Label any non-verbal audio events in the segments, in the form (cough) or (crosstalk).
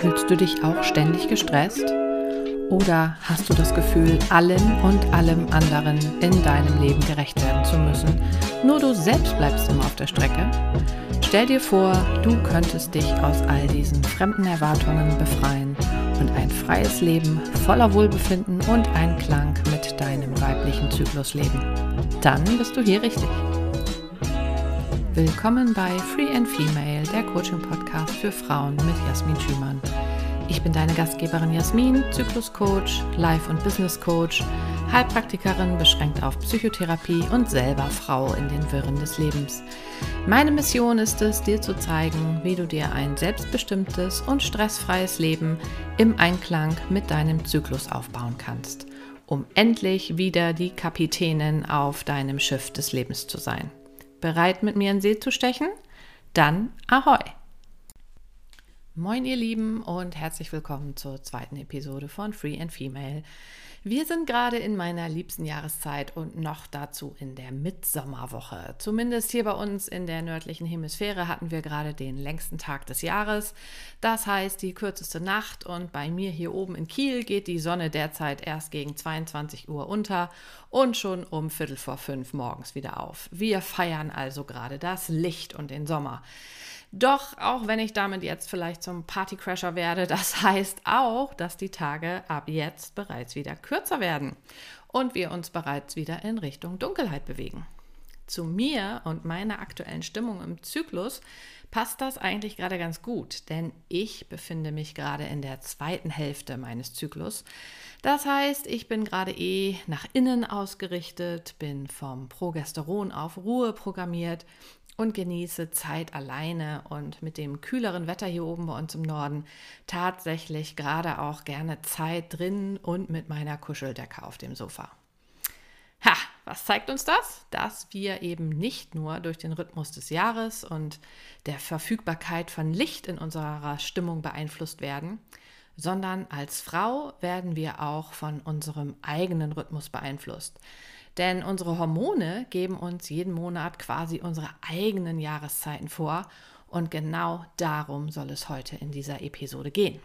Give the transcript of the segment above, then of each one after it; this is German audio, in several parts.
Fühlst du dich auch ständig gestresst? Oder hast du das Gefühl, allen und allem anderen in deinem Leben gerecht werden zu müssen? Nur du selbst bleibst immer auf der Strecke? Stell dir vor, du könntest dich aus all diesen fremden Erwartungen befreien und ein freies Leben voller Wohlbefinden und Einklang mit deinem weiblichen Zyklus leben. Dann bist du hier richtig. Willkommen bei Free and Female, der Coaching-Podcast für Frauen mit Jasmin Schümann. Ich bin deine Gastgeberin Jasmin, Zyklus-Coach, Life- und Business-Coach, Heilpraktikerin beschränkt auf Psychotherapie und selber Frau in den Wirren des Lebens. Meine Mission ist es, dir zu zeigen, wie du dir ein selbstbestimmtes und stressfreies Leben im Einklang mit deinem Zyklus aufbauen kannst, um endlich wieder die Kapitänin auf deinem Schiff des Lebens zu sein. Bereit, mit mir in See zu stechen? Dann ahoi! Moin ihr Lieben und herzlich willkommen zur zweiten Episode von Free and Female. Wir sind gerade in meiner liebsten Jahreszeit und noch dazu in der Mitsommerwoche. Zumindest hier bei uns in der nördlichen Hemisphäre hatten wir gerade den längsten Tag des Jahres. Das heißt die kürzeste Nacht und bei mir hier oben in Kiel geht die Sonne derzeit erst gegen 22 Uhr unter und schon um Viertel vor fünf morgens wieder auf. Wir feiern also gerade das Licht und den Sommer. Doch auch wenn ich damit jetzt vielleicht zum Partycrasher werde, das (laughs) heißt auch, dass die Tage ab jetzt bereits wieder kürzer werden und wir uns bereits wieder in Richtung Dunkelheit bewegen. Zu mir und meiner aktuellen Stimmung im Zyklus passt das eigentlich gerade ganz gut, denn ich befinde mich gerade in der zweiten Hälfte meines Zyklus. Das heißt, ich bin gerade eh nach innen ausgerichtet, bin vom Progesteron auf Ruhe programmiert und genieße Zeit alleine und mit dem kühleren Wetter hier oben bei uns im Norden tatsächlich gerade auch gerne Zeit drin und mit meiner Kuscheldecke auf dem Sofa. Ha, was zeigt uns das? Dass wir eben nicht nur durch den Rhythmus des Jahres und der Verfügbarkeit von Licht in unserer Stimmung beeinflusst werden, sondern als Frau werden wir auch von unserem eigenen Rhythmus beeinflusst. Denn unsere Hormone geben uns jeden Monat quasi unsere eigenen Jahreszeiten vor und genau darum soll es heute in dieser Episode gehen.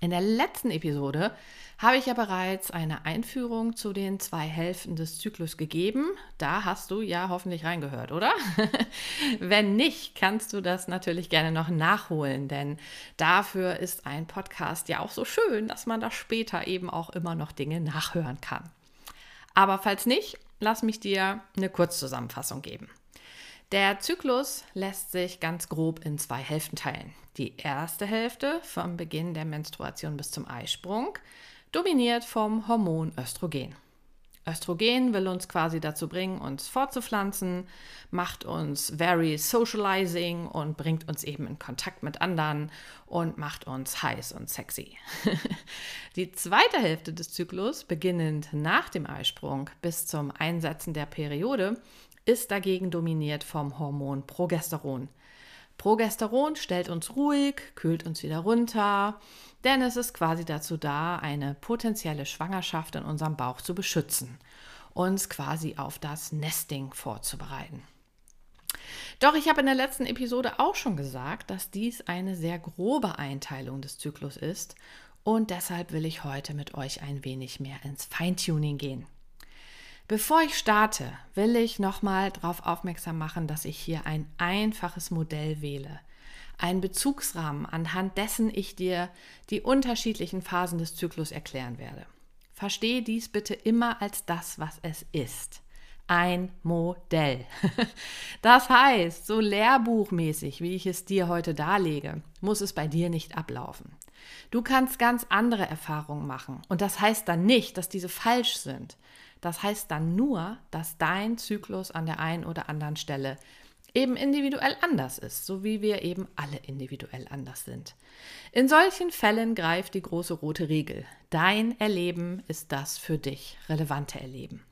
In der letzten Episode habe ich ja bereits eine Einführung zu den zwei Hälften des Zyklus gegeben. Da hast du ja hoffentlich reingehört, oder? (laughs) Wenn nicht, kannst du das natürlich gerne noch nachholen, denn dafür ist ein Podcast ja auch so schön, dass man da später eben auch immer noch Dinge nachhören kann. Aber falls nicht, lass mich dir eine Kurzzusammenfassung geben. Der Zyklus lässt sich ganz grob in zwei Hälften teilen. Die erste Hälfte vom Beginn der Menstruation bis zum Eisprung dominiert vom Hormon Östrogen. Östrogen will uns quasi dazu bringen, uns fortzupflanzen, macht uns very socializing und bringt uns eben in Kontakt mit anderen und macht uns heiß und sexy. (laughs) Die zweite Hälfte des Zyklus, beginnend nach dem Eisprung bis zum Einsetzen der Periode, ist dagegen dominiert vom Hormon Progesteron. Progesteron stellt uns ruhig, kühlt uns wieder runter, denn es ist quasi dazu da, eine potenzielle Schwangerschaft in unserem Bauch zu beschützen, uns quasi auf das Nesting vorzubereiten. Doch ich habe in der letzten Episode auch schon gesagt, dass dies eine sehr grobe Einteilung des Zyklus ist und deshalb will ich heute mit euch ein wenig mehr ins Feintuning gehen. Bevor ich starte, will ich nochmal darauf aufmerksam machen, dass ich hier ein einfaches Modell wähle – einen Bezugsrahmen, anhand dessen ich dir die unterschiedlichen Phasen des Zyklus erklären werde. Verstehe dies bitte immer als das, was es ist. Ein Modell. (laughs) Das heißt, so lehrbuchmäßig, wie ich es dir heute darlege, muss es bei dir nicht ablaufen. Du kannst ganz andere Erfahrungen machen. Und das heißt dann nicht, dass diese falsch sind. Das heißt dann nur, dass dein Zyklus an der einen oder anderen Stelle eben individuell anders ist, so wie wir eben alle individuell anders sind. In solchen Fällen greift die große rote Regel. Dein Erleben ist das für dich relevante Erleben.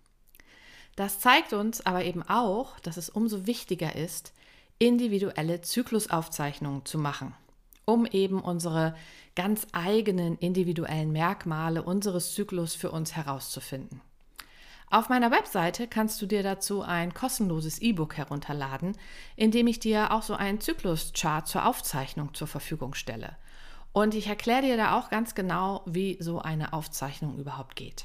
Das zeigt uns aber eben auch, dass es umso wichtiger ist, individuelle Zyklusaufzeichnungen zu machen, um eben unsere ganz eigenen individuellen Merkmale unseres Zyklus für uns herauszufinden. Auf meiner Webseite kannst du dir dazu ein kostenloses E-Book herunterladen, in dem ich dir auch so einen Zykluschart zur Aufzeichnung zur Verfügung stelle. Und ich erkläre dir da auch ganz genau, wie so eine Aufzeichnung überhaupt geht.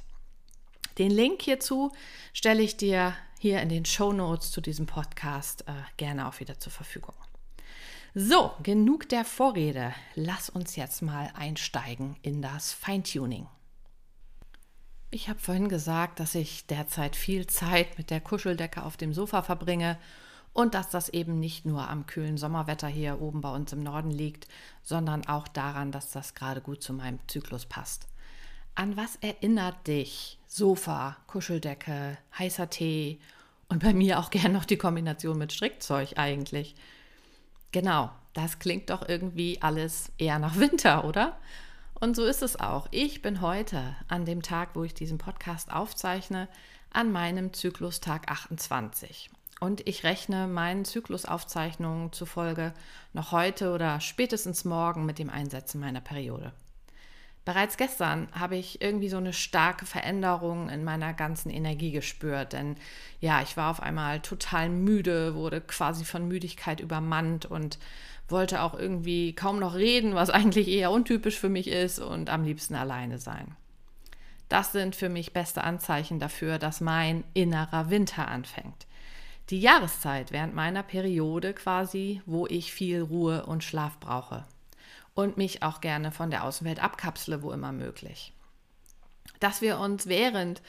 Den Link hierzu stelle ich dir hier in den Show Notes zu diesem Podcast äh, gerne auch wieder zur Verfügung. So, genug der Vorrede. Lass uns jetzt mal einsteigen in das Feintuning. Ich habe vorhin gesagt, dass ich derzeit viel Zeit mit der Kuscheldecke auf dem Sofa verbringe und dass das eben nicht nur am kühlen Sommerwetter hier oben bei uns im Norden liegt, sondern auch daran, dass das gerade gut zu meinem Zyklus passt. An was erinnert dich Sofa, Kuscheldecke, heißer Tee und bei mir auch gern noch die Kombination mit Strickzeug eigentlich? Genau, das klingt doch irgendwie alles eher nach Winter, oder? Und so ist es auch. Ich bin heute, an dem Tag, wo ich diesen Podcast aufzeichne, an meinem Zyklustag 28. Und ich rechne meinen Zyklusaufzeichnungen zufolge noch heute oder spätestens morgen mit dem Einsetzen meiner Periode. Bereits gestern habe ich irgendwie so eine starke Veränderung in meiner ganzen Energie gespürt, denn ja, ich war auf einmal total müde, wurde quasi von Müdigkeit übermannt und wollte auch irgendwie kaum noch reden, was (laughs) eigentlich eher untypisch für mich ist und am liebsten alleine sein. Das sind für mich beste Anzeichen dafür, dass mein innerer Winter anfängt. Die Jahreszeit während meiner Periode quasi, wo ich viel Ruhe und Schlaf brauche und mich auch gerne von der Außenwelt abkapsle, wo immer möglich. Dass wir uns während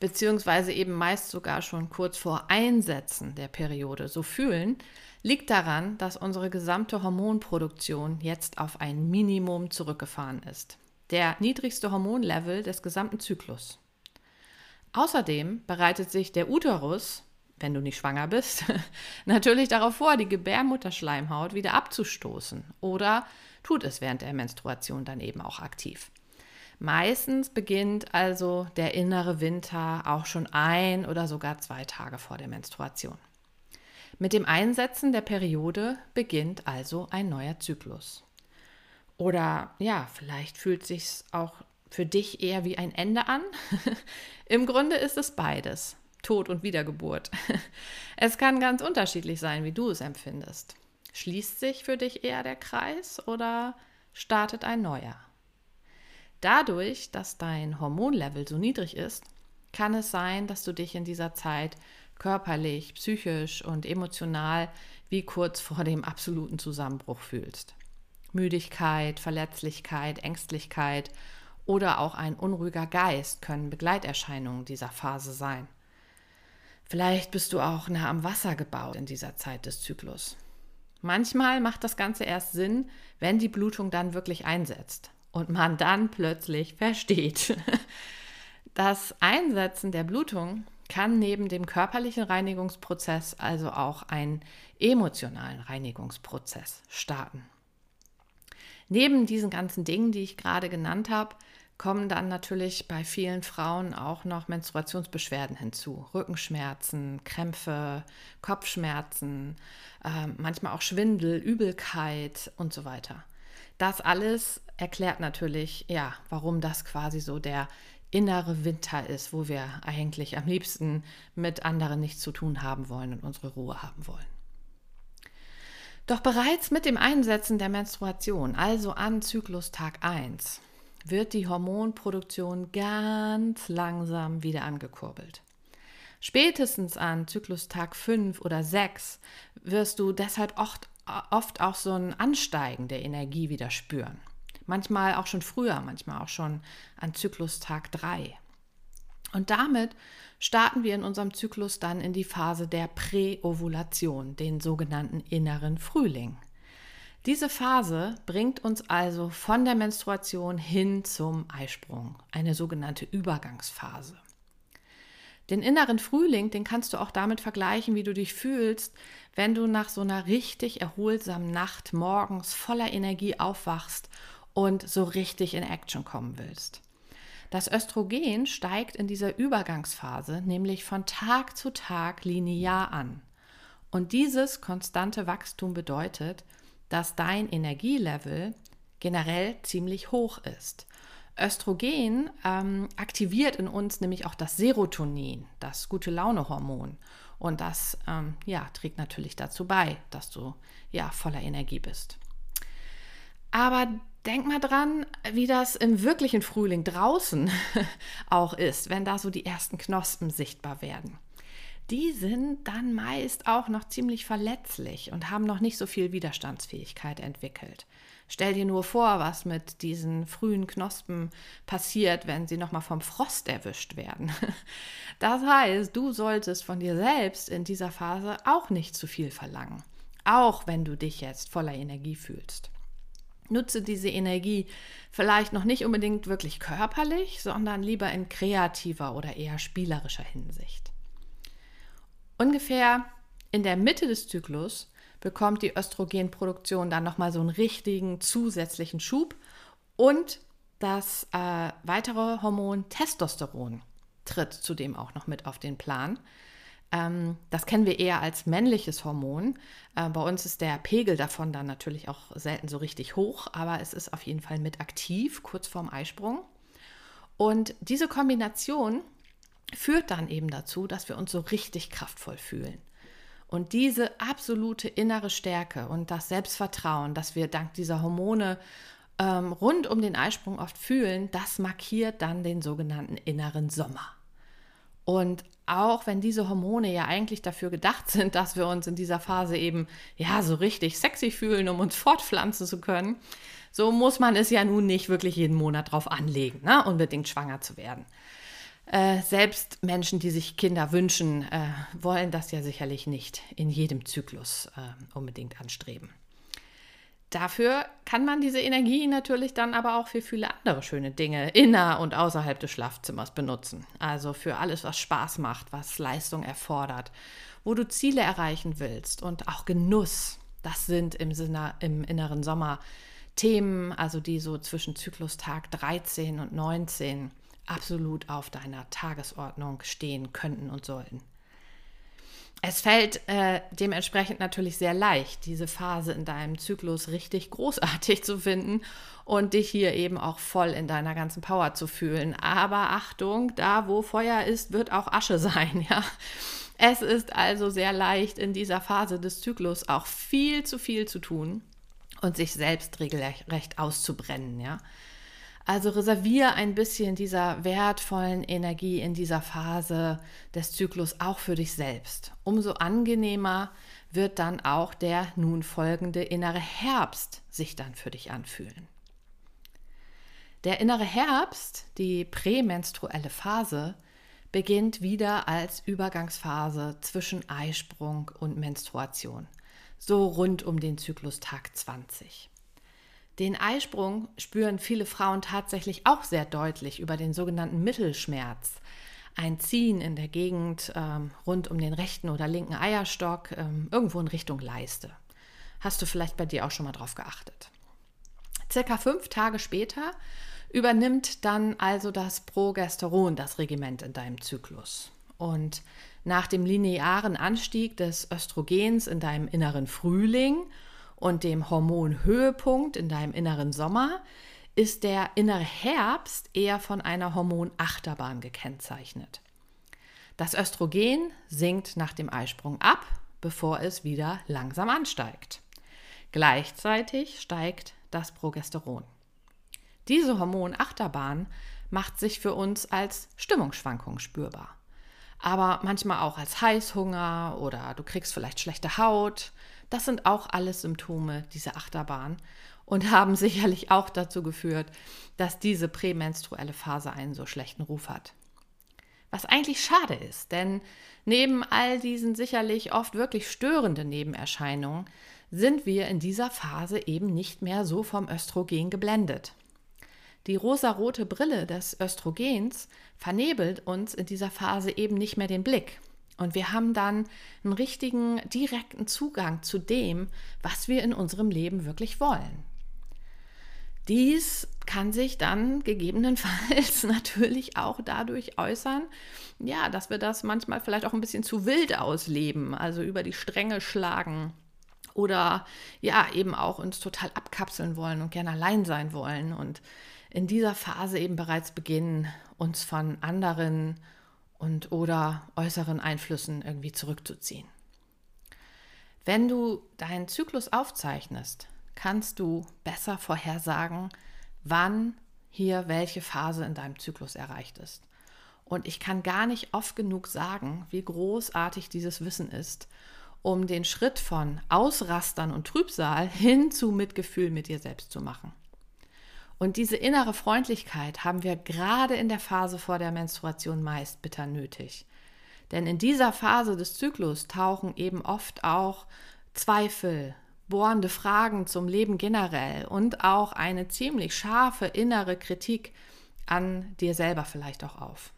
beziehungsweise eben meist sogar schon kurz vor Einsetzen der Periode so fühlen, liegt daran, dass unsere gesamte Hormonproduktion jetzt auf ein Minimum zurückgefahren ist. Der niedrigste Hormonlevel des gesamten Zyklus. Außerdem bereitet sich der Uterus, wenn du nicht schwanger bist, (laughs) natürlich darauf vor, die Gebärmutterschleimhaut wieder abzustoßen oder tut es während der Menstruation dann eben auch aktiv. Meistens beginnt also der innere Winter auch schon ein oder sogar zwei Tage vor der Menstruation. Mit dem Einsetzen der Periode beginnt also ein neuer Zyklus. Oder ja, vielleicht fühlt sich auch für dich eher wie ein Ende an. (laughs) Im Grunde ist es beides, Tod und Wiedergeburt. (laughs) Es kann ganz unterschiedlich sein, wie du es empfindest. Schließt sich für dich eher der Kreis oder startet ein neuer? Dadurch, dass dein Hormonlevel so niedrig ist, kann es sein, dass du dich in dieser Zeit körperlich, psychisch und emotional wie kurz vor dem absoluten Zusammenbruch fühlst. Müdigkeit, Verletzlichkeit, Ängstlichkeit oder auch ein unruhiger Geist können Begleiterscheinungen dieser Phase sein. Vielleicht bist du auch nah am Wasser gebaut in dieser Zeit des Zyklus. Manchmal macht das Ganze erst Sinn, wenn die Blutung dann wirklich einsetzt und man dann plötzlich versteht. (laughs) Das Einsetzen der Blutung kann neben dem körperlichen Reinigungsprozess also auch einen emotionalen Reinigungsprozess starten. Neben diesen ganzen Dingen, die ich gerade genannt habe, kommen dann natürlich bei vielen Frauen auch noch Menstruationsbeschwerden hinzu. Rückenschmerzen, Krämpfe, Kopfschmerzen, äh, manchmal auch Schwindel, Übelkeit und so weiter. Das alles erklärt natürlich, ja, warum das quasi so der innere Winter ist, wo wir eigentlich am liebsten mit anderen nichts zu tun haben wollen und unsere Ruhe haben wollen. Doch bereits mit dem Einsetzen der Menstruation, also an Zyklustag 1, wird die Hormonproduktion ganz langsam wieder angekurbelt. Spätestens an Zyklustag 5 oder 6 wirst du deshalb oft, oft auch so ein Ansteigen der Energie wieder spüren. Manchmal auch schon früher, manchmal auch schon an Zyklustag 3. Und damit starten wir in unserem Zyklus dann in die Phase der Präovulation, den sogenannten inneren Frühling. Diese Phase bringt uns also von der Menstruation hin zum Eisprung, eine sogenannte Übergangsphase. Den inneren Frühling, den kannst du auch damit vergleichen, wie du dich fühlst, wenn du nach so einer richtig erholsamen Nacht morgens voller Energie aufwachst und so richtig in Action kommen willst. Das Östrogen steigt in dieser Übergangsphase nämlich von Tag zu Tag linear an. Und dieses konstante Wachstum bedeutet, dass dein Energielevel generell ziemlich hoch ist. Östrogen ähm, aktiviert in uns nämlich auch das Serotonin, das gute Launehormon. Und das ähm, ja, trägt natürlich dazu bei, dass du ja voller Energie bist. Aber denk mal dran, wie das im wirklichen Frühling draußen (laughs) auch ist, wenn da so die ersten Knospen sichtbar werden. Die sind dann meist auch noch ziemlich verletzlich und haben noch nicht so viel Widerstandsfähigkeit entwickelt. Stell dir nur vor, was mit diesen frühen Knospen passiert, wenn sie nochmal vom Frost erwischt werden. (laughs) Das heißt, du solltest von dir selbst in dieser Phase auch nicht zu viel verlangen, auch wenn du dich jetzt voller Energie fühlst. Nutze diese Energie vielleicht noch nicht unbedingt wirklich körperlich, sondern lieber in kreativer oder eher spielerischer Hinsicht. Ungefähr in der Mitte des Zyklus bekommt die Östrogenproduktion dann nochmal so einen richtigen zusätzlichen Schub und das äh, weitere Hormon Testosteron tritt zudem auch noch mit auf den Plan. Ähm, das kennen wir eher als männliches Hormon. Äh, bei uns ist der Pegel davon dann natürlich auch selten so richtig hoch, aber es ist auf jeden Fall mit aktiv, kurz vorm Eisprung. Und diese Kombination führt dann eben dazu, dass wir uns so richtig kraftvoll fühlen. Und diese absolute innere Stärke und das Selbstvertrauen, das wir dank dieser Hormone ähm, rund um den Eisprung oft fühlen, das markiert dann den sogenannten inneren Sommer. Und auch wenn diese Hormone ja eigentlich dafür gedacht (laughs) sind, dass wir uns in dieser Phase eben ja so richtig sexy fühlen, um uns fortpflanzen zu können, so muss man es ja nun nicht wirklich jeden Monat drauf anlegen, ne? unbedingt schwanger zu werden. Äh, selbst Menschen, die sich Kinder wünschen, äh, wollen das ja sicherlich nicht in jedem Zyklus äh, unbedingt anstreben. Dafür kann man diese Energie natürlich dann aber auch für viele andere schöne Dinge inner und außerhalb des Schlafzimmers benutzen. Also für alles, was Spaß macht, was Leistung erfordert, wo du Ziele erreichen willst und auch Genuss. Das sind im, Sinne, im inneren Sommer Themen, also die so zwischen Zyklustag 13 und 19 absolut auf deiner Tagesordnung stehen könnten und sollten. Es fällt äh, dementsprechend natürlich sehr leicht, diese Phase in deinem Zyklus richtig großartig zu finden und dich hier eben auch voll in deiner ganzen Power zu fühlen. Aber Achtung, da wo Feuer ist, wird auch Asche (laughs) sein, ja. Es ist also sehr leicht in dieser Phase des Zyklus auch viel zu viel zu tun und sich selbst regelrecht auszubrennen, ja. Also reserviere ein bisschen dieser wertvollen Energie in dieser Phase des Zyklus auch für dich selbst. Umso angenehmer wird dann auch der nun folgende innere Herbst sich dann für dich anfühlen. Der innere Herbst, die prämenstruelle Phase, beginnt wieder als Übergangsphase zwischen Eisprung und Menstruation, so rund um den Zyklustag 20. Den Eisprung spüren viele Frauen tatsächlich auch sehr deutlich über den sogenannten Mittelschmerz. Ein Ziehen in der Gegend ähm, rund um den rechten oder linken Eierstock, ähm, irgendwo in Richtung Leiste. Hast du vielleicht bei dir auch schon mal drauf geachtet? Circa fünf Tage später übernimmt dann also das Progesteron das Regiment in deinem Zyklus. Und nach dem linearen Anstieg des Östrogens in deinem inneren Frühling und dem Hormonhöhepunkt in deinem inneren Sommer ist der innere Herbst eher von einer Hormonachterbahn gekennzeichnet. Das Östrogen sinkt nach dem Eisprung ab, bevor es wieder langsam ansteigt. Gleichzeitig steigt das Progesteron. Diese Hormonachterbahn macht sich für uns als Stimmungsschwankung spürbar. Aber manchmal auch als Heißhunger oder du kriegst vielleicht schlechte Haut, das sind auch alles Symptome dieser Achterbahn und haben (laughs) sicherlich auch dazu geführt, dass diese prämenstruelle Phase einen so schlechten Ruf hat. Was eigentlich schade ist, denn neben all diesen sicherlich oft wirklich störenden Nebenerscheinungen sind wir in dieser Phase eben nicht mehr so vom Östrogen geblendet. Die rosarote Brille des Östrogens vernebelt uns in dieser Phase eben nicht mehr den Blick. Und wir haben dann einen richtigen, direkten Zugang zu dem, was wir in unserem Leben wirklich wollen. Dies kann sich dann gegebenenfalls (laughs) natürlich auch dadurch äußern, ja, dass wir das manchmal vielleicht auch ein bisschen zu wild ausleben, also über die Stränge schlagen oder ja, eben auch uns total abkapseln wollen und gerne allein sein wollen und in dieser Phase eben bereits beginnen, uns von anderen und oder äußeren Einflüssen irgendwie zurückzuziehen. Wenn du deinen Zyklus aufzeichnest, kannst du besser vorhersagen, wann hier welche Phase in deinem Zyklus erreicht ist. Und ich kann gar nicht oft genug sagen, wie großartig dieses Wissen ist, um den Schritt von Ausrastern und Trübsal hin zu Mitgefühl mit dir selbst zu machen. Und diese innere Freundlichkeit haben wir gerade in der Phase vor der Menstruation meist bitter nötig. Denn in dieser Phase des Zyklus tauchen eben oft auch Zweifel, bohrende Fragen zum Leben generell und auch eine ziemlich scharfe innere Kritik an dir selber vielleicht auch auf.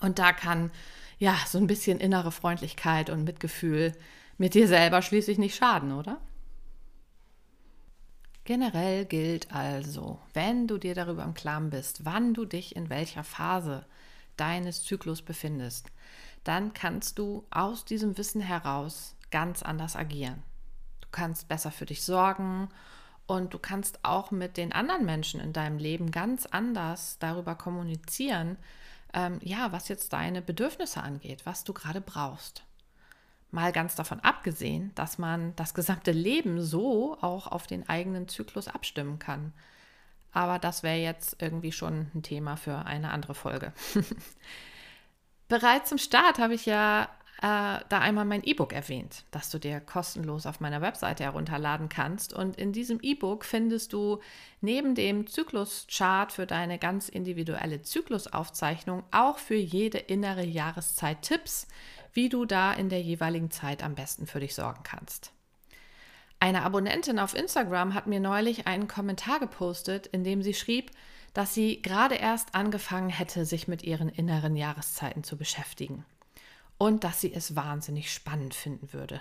Und da kann ja so ein bisschen innere Freundlichkeit und Mitgefühl mit dir selber schließlich nicht schaden, oder? Generell gilt also, wenn du dir darüber im Klaren bist, wann du dich in welcher Phase deines Zyklus befindest, dann kannst du aus diesem Wissen heraus ganz anders agieren. Du kannst besser für dich sorgen und du kannst auch mit den anderen Menschen in deinem Leben ganz anders darüber kommunizieren, ähm, ja, was jetzt deine Bedürfnisse angeht, was du gerade brauchst. Mal ganz davon abgesehen, dass man das gesamte Leben so auch auf den eigenen Zyklus abstimmen kann. Aber das wäre jetzt irgendwie schon ein Thema für eine andere Folge. (laughs) Bereits zum Start habe ich ja äh, da einmal mein E-Book erwähnt, das du dir kostenlos auf meiner Webseite herunterladen kannst. Und in diesem E-Book findest du neben dem Zykluschart für deine ganz individuelle Zyklusaufzeichnung auch für jede innere Jahreszeit Tipps, wie du da in der jeweiligen Zeit am besten für dich sorgen kannst. Eine Abonnentin auf Instagram hat mir neulich einen Kommentar gepostet, in dem sie schrieb, dass sie gerade erst angefangen hätte, sich mit ihren inneren Jahreszeiten zu beschäftigen und dass sie es wahnsinnig spannend finden würde.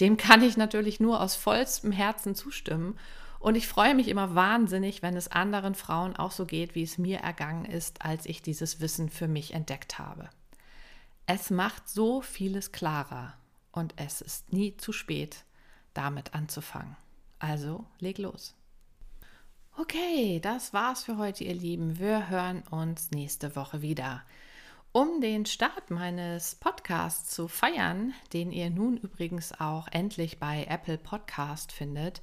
Dem kann ich natürlich nur aus vollstem Herzen zustimmen und ich freue mich immer wahnsinnig, wenn es anderen Frauen auch so geht, wie es mir ergangen ist, als ich dieses Wissen für mich entdeckt habe. Es macht so vieles klarer und es ist nie zu spät, damit anzufangen. Also leg los. Okay, das war's für heute, ihr Lieben. Wir hören uns nächste Woche wieder. Um den Start meines Podcasts zu feiern, den ihr nun übrigens auch endlich bei Apple Podcast findet,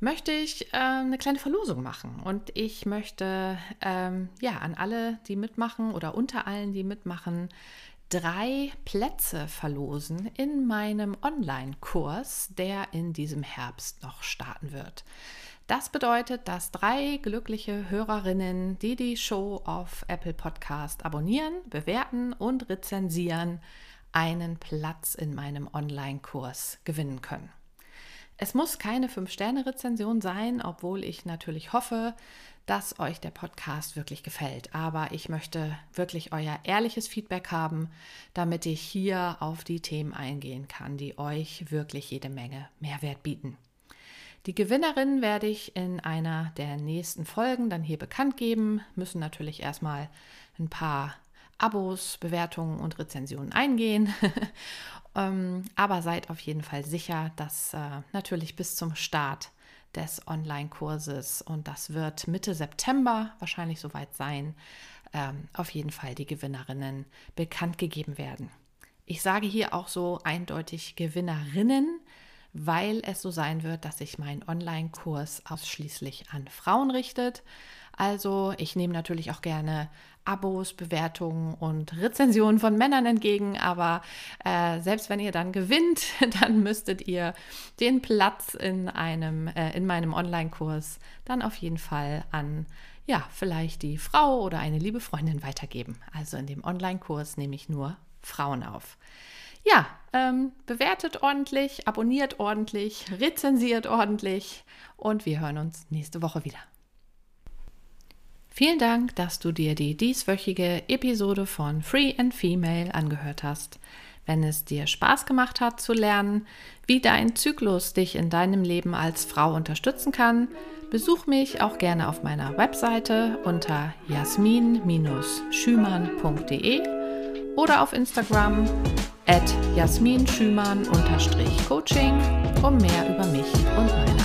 möchte ich äh, eine kleine Verlosung machen. Und ich möchte ähm, ja an alle, die mitmachen oder unter allen, die mitmachen, drei Plätze verlosen in meinem Online-Kurs, der in diesem Herbst noch starten wird. Das bedeutet, dass drei glückliche Hörerinnen, die die Show auf Apple Podcast abonnieren, bewerten und rezensieren, einen Platz in meinem Online-Kurs gewinnen können. Es muss keine 5-Sterne-Rezension sein, obwohl ich natürlich hoffe, dass euch der Podcast wirklich gefällt. Aber ich möchte wirklich euer ehrliches Feedback haben, damit ich hier auf die Themen eingehen kann, die euch wirklich jede Menge Mehrwert bieten. Die Gewinnerin werde ich in einer der nächsten Folgen dann hier bekannt geben, müssen natürlich erstmal ein paar Abos, Bewertungen und Rezensionen eingehen. (laughs) Ähm, aber seid auf jeden Fall sicher, dass äh, natürlich bis zum Start des Online-Kurses und das wird Mitte September wahrscheinlich soweit sein, ähm, auf jeden Fall die Gewinnerinnen bekannt gegeben werden. Ich sage hier auch so eindeutig Gewinnerinnen, weil es so sein wird, dass sich mein Online-Kurs ausschließlich an Frauen richtet. Also ich nehme natürlich auch gerne Abos, Bewertungen und Rezensionen von Männern entgegen, aber äh, selbst wenn ihr dann gewinnt, (laughs) dann müsstet ihr den Platz in einem äh, in meinem Online-Kurs dann auf jeden Fall an ja vielleicht die Frau oder eine liebe Freundin weitergeben. Also in dem Online-Kurs nehme ich nur Frauen auf ja, ähm, bewertet ordentlich, abonniert ordentlich, rezensiert ordentlich und wir hören uns nächste Woche wieder. Vielen Dank, dass du dir die dieswöchige Episode von Free and Female angehört hast. Wenn es dir Spaß gemacht hat zu lernen, wie dein Zyklus dich in deinem Leben als Frau unterstützen kann, besuch mich auch gerne auf meiner Webseite unter jasmin-schümann.de oder auf Instagram at Jasmin Schümann-Coaching, um mehr über mich und meine